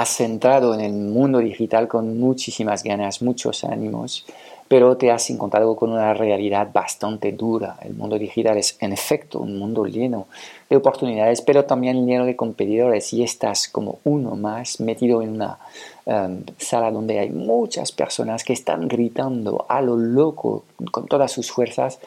has entrado en el mundo digital con muchísimas ganas, muchos ánimos, pero te has encontrado con una realidad bastante dura. El mundo digital es en efecto un mundo lleno de oportunidades, pero también lleno de competidores y estás como uno más metido en una em, sala donde hay muchas personas que están gritando a lo loco con todas sus fuerzas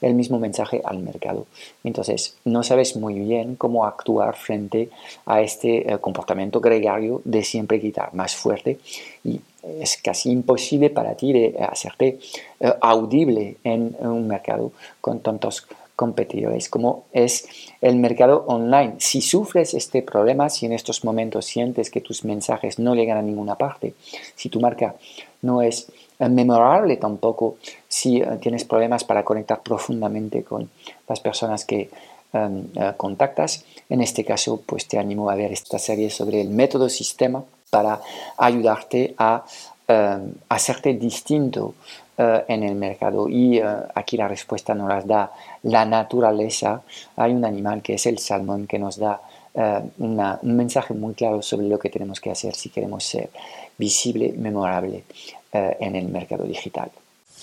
el mismo mensaje al mercado. Entonces, no sabes muy bien cómo actuar frente a este eh, comportamiento gregario de siempre gritar más fuerte y es casi imposible para ti de hacerte eh, audible en un mercado con tantos competidores como es el mercado online. Si sufres este problema, si en estos momentos sientes que tus mensajes no llegan a ninguna parte, si tu marca no es eh, memorable tampoco, si eh, tienes problemas para conectar profundamente con las personas que em, contactas, en este caso pues te animo a ver esta serie sobre el método sistema para ayudarte a eh, hacerte distinto eh, en el mercado. Y eh, aquí la respuesta nos las da la naturaleza. Hay un animal que es el salmón que nos da un mensaje muy claro sobre lo que tenemos que hacer si queremos ser visible, memorable en el mercado digital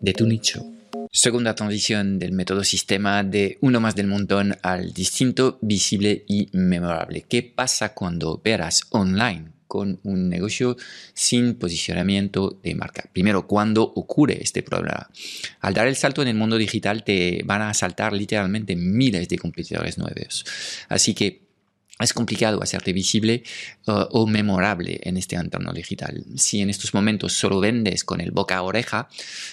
de tu nicho. Segunda transición del método sistema de uno más del montón al distinto, visible y memorable. ¿Qué pasa cuando operas online con un negocio sin posicionamiento de marca. Primero, ¿cuándo ocurre este problema? Al dar el salto en el mundo digital te van a saltar literalmente miles de competidores nuevos. Así que es complicado hacerte visible uh, o memorable en este entorno digital. Si en estos momentos solo vendes con el boca a oreja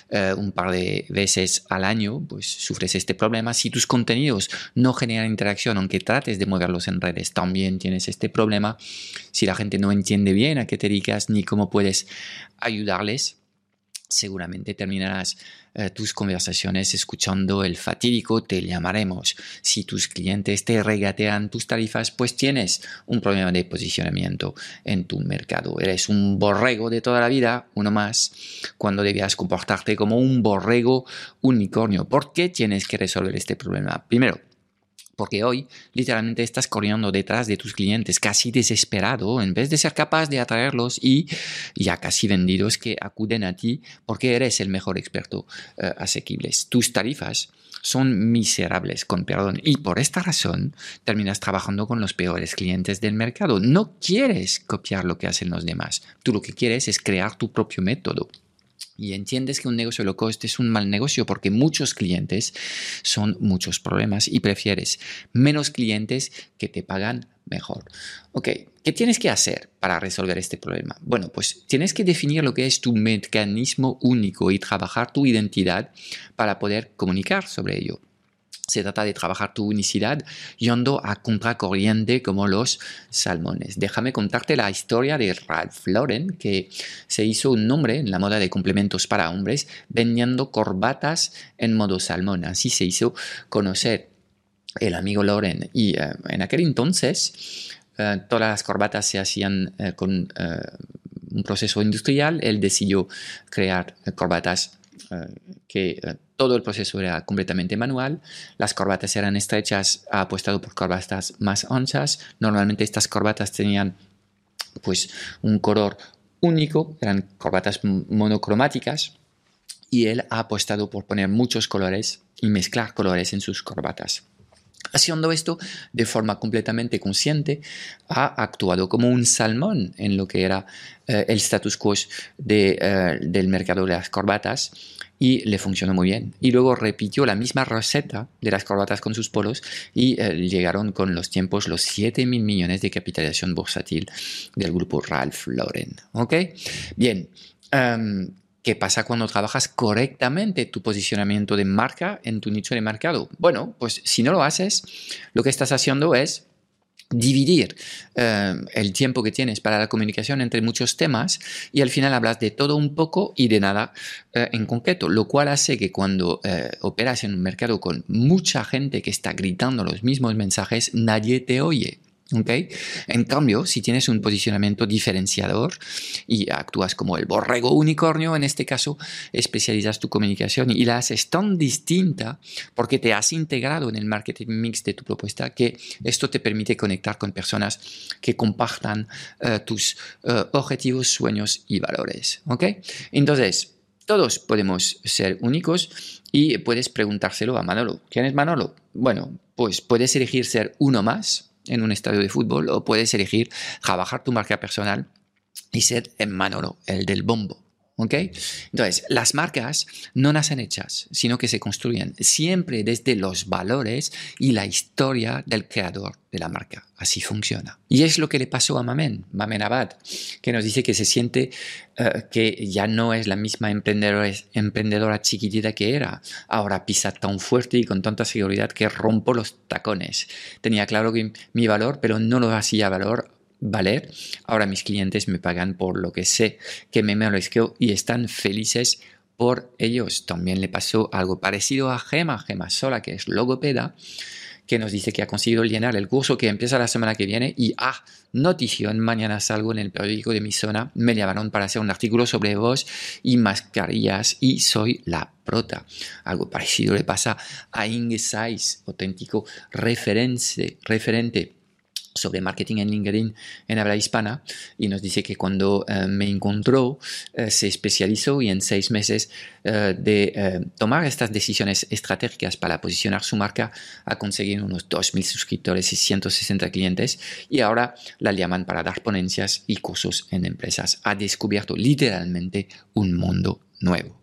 uh, un par de veces al año, pues sufres este problema. Si tus contenidos no generan interacción, aunque trates de moverlos en redes, también tienes este problema. Si la gente no entiende bien a qué te dedicas ni cómo puedes ayudarles, seguramente terminarás eh, tus conversaciones escuchando el fatídico te llamaremos. Si tus clientes te regatean tus tarifas, pues tienes un problema de posicionamiento en tu mercado. Eres un borrego de toda la vida, uno más, cuando debías comportarte como un borrego unicornio. ¿Por qué tienes que resolver este problema? Primero, porque hoy literalmente estás corriendo detrás de tus clientes casi desesperado en vez de ser capaz de atraerlos y ya casi vendidos que acuden a ti porque eres el mejor experto uh, asequibles. Tus tarifas son miserables, con perdón, y por esta razón terminas trabajando con los peores clientes del mercado. No quieres copiar lo que hacen los demás. Tú lo que quieres es crear tu propio método y entiendes que un negocio low cost es un mal negocio porque muchos clientes son muchos problemas y prefieres menos clientes que te pagan mejor. Ok, ¿qué tienes que hacer para resolver este problema? Bueno, pues tienes que definir lo que es tu mecanismo único y trabajar tu identidad para poder comunicar sobre ello. Se trata de trabajar tu unicidad yendo a contracorriente como los salmones. Déjame contarte la historia de Ralph Lauren, que se hizo un nombre en la moda de complementos para hombres vendiendo corbatas en modo salmón. Así se hizo conocer el amigo Lauren. Y eh, en aquel entonces eh, todas las corbatas se hacían eh, con un proceso industrial. Él decidió crear corbatas que todo el proceso era completamente manual, las corbatas eran estrechas, ha apostado por corbatas más anchas, normalmente estas corbatas tenían pues un color único, eran corbatas monocromáticas y él ha apostado por poner muchos colores y mezclar colores en sus corbatas. Haciendo esto de forma completamente consciente, ha actuado como un salmón en lo que era eh, el status quo de, eh, del mercado de las corbatas y le funcionó muy bien. Y luego repitió la misma receta de las corbatas con sus polos y eh, llegaron con los tiempos los 7 mil millones de capitalización bursátil del grupo Ralph Lauren. ¿Ok? Bien. Em, ¿Qué pasa cuando trabajas correctamente tu posicionamiento de marca en tu nicho de mercado? Bueno, pues si no lo haces, lo que estás haciendo es dividir eh, el tiempo que tienes para la comunicación entre muchos temas y al final hablas de todo un poco y de nada eh, en concreto, lo cual hace que cuando eh, operas en un mercado con mucha gente que está gritando los mismos mensajes, nadie te oye. En cambio, si tienes un posicionamiento diferenciador y actúas como el borrego unicornio, en este caso, especializas tu comunicación y la haces tan distinta porque te has integrado en el marketing mix de tu propuesta que esto te permite conectar con personas que compartan eh, tus eh, objetivos, sueños y valores. Entonces, todos podemos ser únicos y puedes preguntárselo a Manolo. ¿Quién es Manolo? Bueno, pues puedes elegir ser uno más en un estadio de fútbol o puedes elegir trabajar tu marca personal y ser en Manolo, el del bombo. ¿Ok? Entonces, las marcas no nacen hechas, sino que se construyen siempre desde los valores y la historia del creador de la marca. Así funciona. Y es lo que le pasó a Mamen, Mamen Abad, que nos dice que se siente eh, que ya no es la misma emprendedora, emprendedora chiquitita que era. Ahora pisa tan fuerte y con tanta seguridad que rompo los tacones. Tenía claro que mi valor, pero no lo hacía valor valer. Ahora mis clientes me pagan por lo que sé que me merezco y están felices por ellos. También le pasó algo parecido a Gema, Gema Sola, que es logopeda, que nos dice que ha conseguido llenar el curso que empieza la semana que viene y, ah, notición, mañana salgo en el periódico de mi zona, me llamaron para hacer un artículo sobre voz y mascarillas y soy la prota. Algo parecido le pasa a Inge Saiz, auténtico referente, referente sobre marketing en LinkedIn en habla hispana y nos dice que cuando eh, me encontró eh, se especializó y en seis meses eh, de tomar estas decisiones estratégicas para posicionar su marca ha conseguido unos 2.000 suscriptores y 160 clientes y ahora la llaman para dar ponencias y cursos en empresas. Ha descubierto literalmente un mundo nuevo.